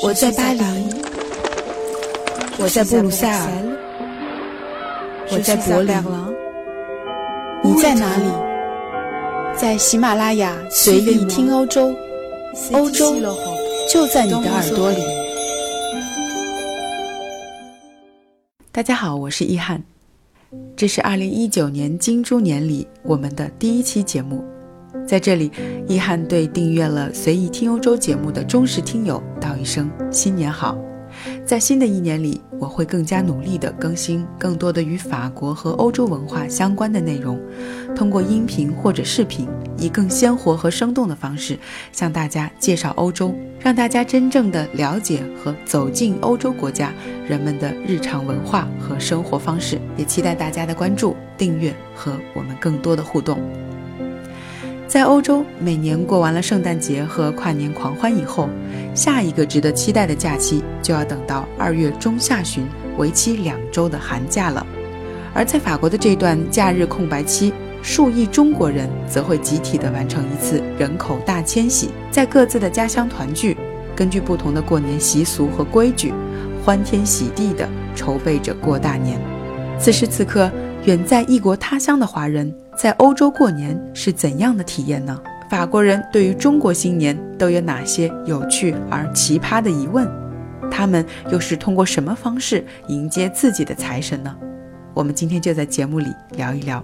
我在巴黎，我在布鲁塞尔，我在柏林，你在哪里？在喜马拉雅随意听欧洲，欧洲就在你的耳朵里。大家好，我是易翰，这是二零一九年金猪年里我们的第一期节目。在这里，一翰对订阅了《随意听欧洲》节目的忠实听友道一声新年好。在新的一年里，我会更加努力地更新更多的与法国和欧洲文化相关的内容，通过音频或者视频，以更鲜活和生动的方式向大家介绍欧洲，让大家真正的了解和走进欧洲国家人们的日常文化和生活方式。也期待大家的关注、订阅和我们更多的互动。在欧洲，每年过完了圣诞节和跨年狂欢以后，下一个值得期待的假期就要等到二月中下旬，为期两周的寒假了。而在法国的这段假日空白期，数亿中国人则会集体的完成一次人口大迁徙，在各自的家乡团聚，根据不同的过年习俗和规矩，欢天喜地的筹备着过大年。此时此刻，远在异国他乡的华人。在欧洲过年是怎样的体验呢？法国人对于中国新年都有哪些有趣而奇葩的疑问？他们又是通过什么方式迎接自己的财神呢？我们今天就在节目里聊一聊。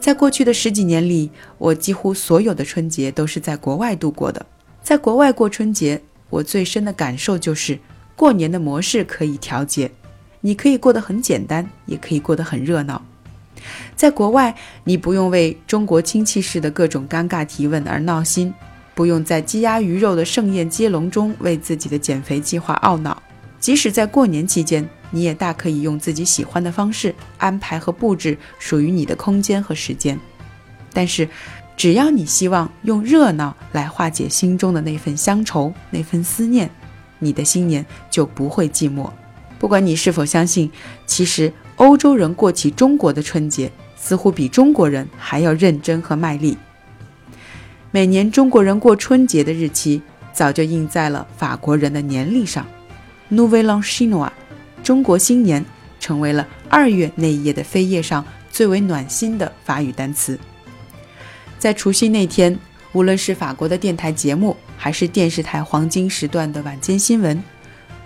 在过去的十几年里，我几乎所有的春节都是在国外度过的。在国外过春节，我最深的感受就是，过年的模式可以调节，你可以过得很简单，也可以过得很热闹。在国外，你不用为中国亲戚式的各种尴尬提问而闹心，不用在鸡鸭鱼肉的盛宴接龙中为自己的减肥计划懊恼。即使在过年期间，你也大可以用自己喜欢的方式安排和布置属于你的空间和时间。但是，只要你希望用热闹来化解心中的那份乡愁、那份思念，你的新年就不会寂寞。不管你是否相信，其实。欧洲人过起中国的春节，似乎比中国人还要认真和卖力。每年中国人过春节的日期早就印在了法国人的年历上，Nouvel An Chinois，中国新年成为了二月那一页的扉页上最为暖心的法语单词。在除夕那天，无论是法国的电台节目，还是电视台黄金时段的晚间新闻，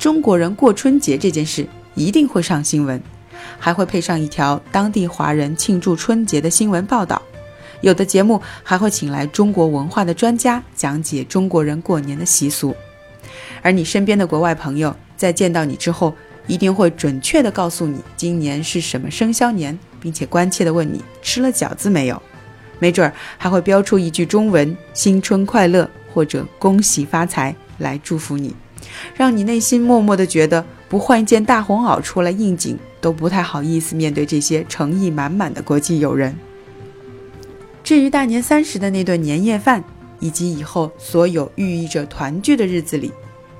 中国人过春节这件事一定会上新闻。还会配上一条当地华人庆祝春节的新闻报道，有的节目还会请来中国文化的专家讲解中国人过年的习俗。而你身边的国外朋友在见到你之后，一定会准确地告诉你今年是什么生肖年，并且关切地问你吃了饺子没有，没准儿还会标出一句中文“新春快乐”或者“恭喜发财”来祝福你，让你内心默默地觉得不换一件大红袄出来应景。都不太好意思面对这些诚意满满的国际友人。至于大年三十的那顿年夜饭，以及以后所有寓意着团聚的日子里，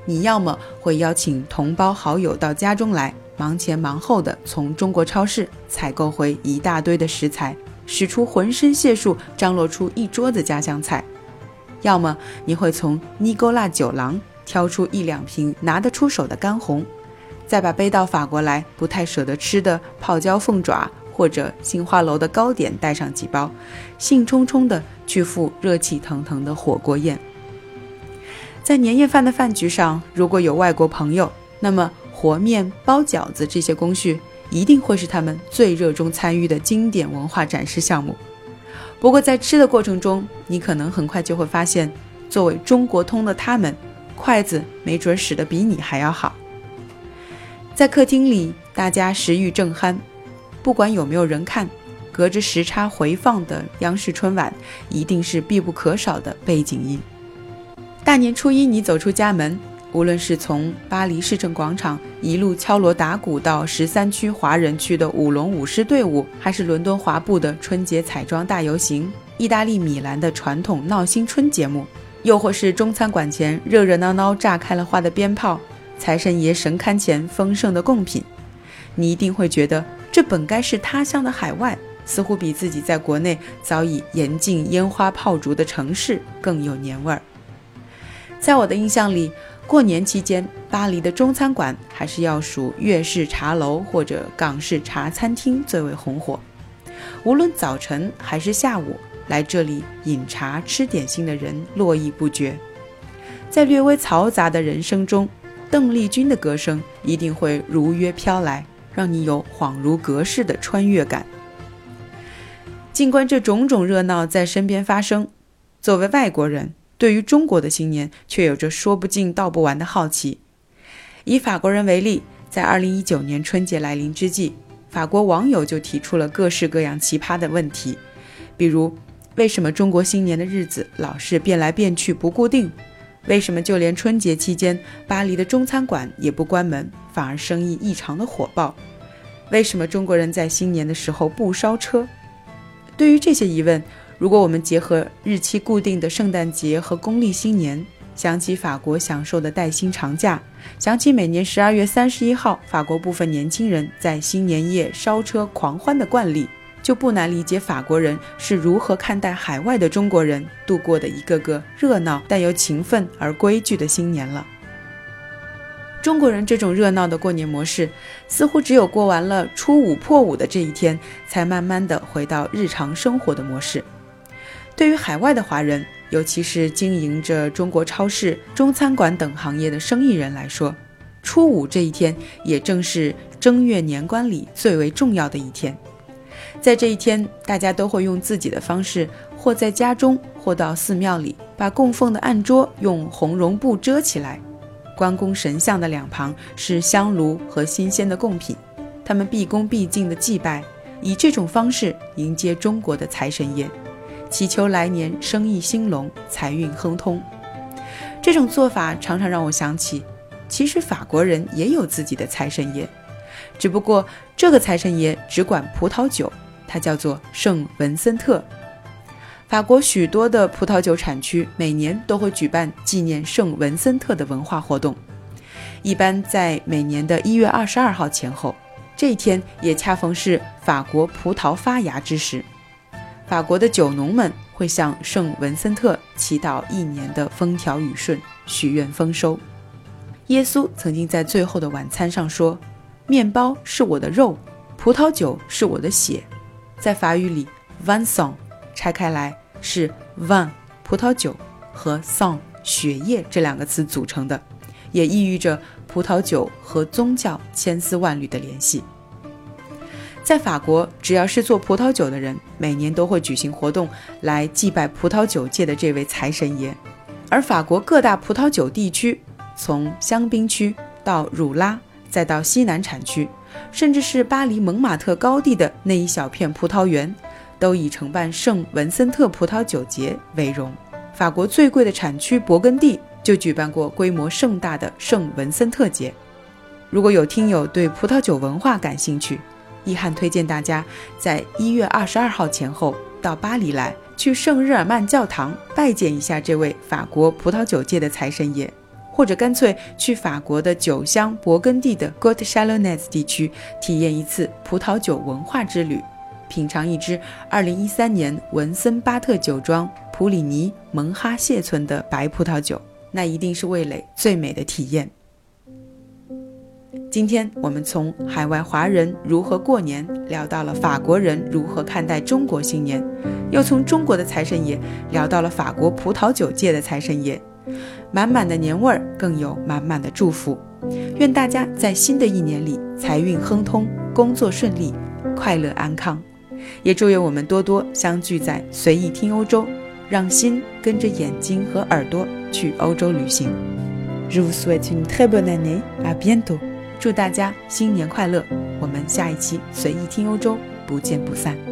你要么会邀请同胞好友到家中来，忙前忙后的从中国超市采购回一大堆的食材，使出浑身解数张罗出一桌子家乡菜；要么你会从尼勾拉酒廊挑出一两瓶拿得出手的干红。再把背到法国来不太舍得吃的泡椒凤爪或者杏花楼的糕点带上几包，兴冲冲地去赴热气腾腾的火锅宴。在年夜饭的饭局上，如果有外国朋友，那么和面、包饺子这些工序一定会是他们最热衷参与的经典文化展示项目。不过在吃的过程中，你可能很快就会发现，作为中国通的他们，筷子没准使得比你还要好。在客厅里，大家食欲正酣，不管有没有人看，隔着时差回放的央视春晚一定是必不可少的背景音。大年初一，你走出家门，无论是从巴黎市政广场一路敲锣打鼓到十三区华人区的舞龙舞狮队伍，还是伦敦华埠的春节彩妆大游行，意大利米兰的传统闹新春节目，又或是中餐馆前热热闹闹炸开了花的鞭炮。财神爷神龛前丰盛的贡品，你一定会觉得这本该是他乡的海外，似乎比自己在国内早已严禁烟花炮竹的城市更有年味儿。在我的印象里，过年期间，巴黎的中餐馆还是要数粤式茶楼或者港式茶餐厅最为红火。无论早晨还是下午，来这里饮茶吃点心的人络绎不绝。在略微嘈杂的人声中，邓丽君的歌声一定会如约飘来，让你有恍如隔世的穿越感。尽管这种种热闹在身边发生，作为外国人。对于中国的新年，却有着说不尽道不完的好奇。以法国人为例，在2019年春节来临之际，法国网友就提出了各式各样奇葩的问题，比如：为什么中国新年的日子老是变来变去不固定？为什么就连春节期间，巴黎的中餐馆也不关门，反而生意异常的火爆？为什么中国人在新年的时候不烧车？对于这些疑问，如果我们结合日期固定的圣诞节和公历新年，想起法国享受的带薪长假，想起每年十二月三十一号法国部分年轻人在新年夜烧车狂欢的惯例，就不难理解法国人是如何看待海外的中国人度过的一个个热闹但又勤奋而规矩的新年了。中国人这种热闹的过年模式，似乎只有过完了初五破五的这一天，才慢慢的回到日常生活的模式。对于海外的华人，尤其是经营着中国超市、中餐馆等行业的生意人来说，初五这一天也正是正月年关里最为重要的一天。在这一天，大家都会用自己的方式，或在家中，或到寺庙里，把供奉的案桌用红绒布遮起来。关公神像的两旁是香炉和新鲜的贡品，他们毕恭毕敬地祭拜，以这种方式迎接中国的财神爷。祈求来年生意兴隆，财运亨通。这种做法常常让我想起，其实法国人也有自己的财神爷，只不过这个财神爷只管葡萄酒，他叫做圣文森特。法国许多的葡萄酒产区每年都会举办纪念圣文森特的文化活动，一般在每年的一月二十二号前后，这一天也恰逢是法国葡萄发芽之时。法国的酒农们会向圣文森特祈祷一年的风调雨顺，许愿丰收。耶稣曾经在最后的晚餐上说：“面包是我的肉，葡萄酒是我的血。”在法语里，“vinsong” 拆开来是 “vin” 葡萄酒和 Song 血液这两个词组成的，也意喻着葡萄酒和宗教千丝万缕的联系。在法国，只要是做葡萄酒的人，每年都会举行活动来祭拜葡萄酒界的这位财神爷。而法国各大葡萄酒地区，从香槟区到汝拉，再到西南产区，甚至是巴黎蒙马特高地的那一小片葡萄园，都以承办圣文森特葡萄酒节为荣。法国最贵的产区勃艮第就举办过规模盛大的圣文森特节。如果有听友对葡萄酒文化感兴趣，易翰推荐大家在一月二十二号前后到巴黎来，去圣日耳曼教堂拜见一下这位法国葡萄酒界的财神爷，或者干脆去法国的酒乡勃艮第的 g o t c h a l o n n e s 地区体验一次葡萄酒文化之旅，品尝一支二零一三年文森巴特酒庄普里尼蒙哈谢村的白葡萄酒，那一定是味蕾最美的体验。今天我们从海外华人如何过年聊到了法国人如何看待中国新年，又从中国的财神爷聊到了法国葡萄酒界的财神爷，满满的年味儿，更有满满的祝福。愿大家在新的一年里财运亨通，工作顺利，快乐安康。也祝愿我们多多相聚在随意听欧洲，让心跟着眼睛和耳朵去欧洲旅行。Je vous souhaite une très bonne année. À bientôt. 祝大家新年快乐！我们下一期随意听欧洲不见不散。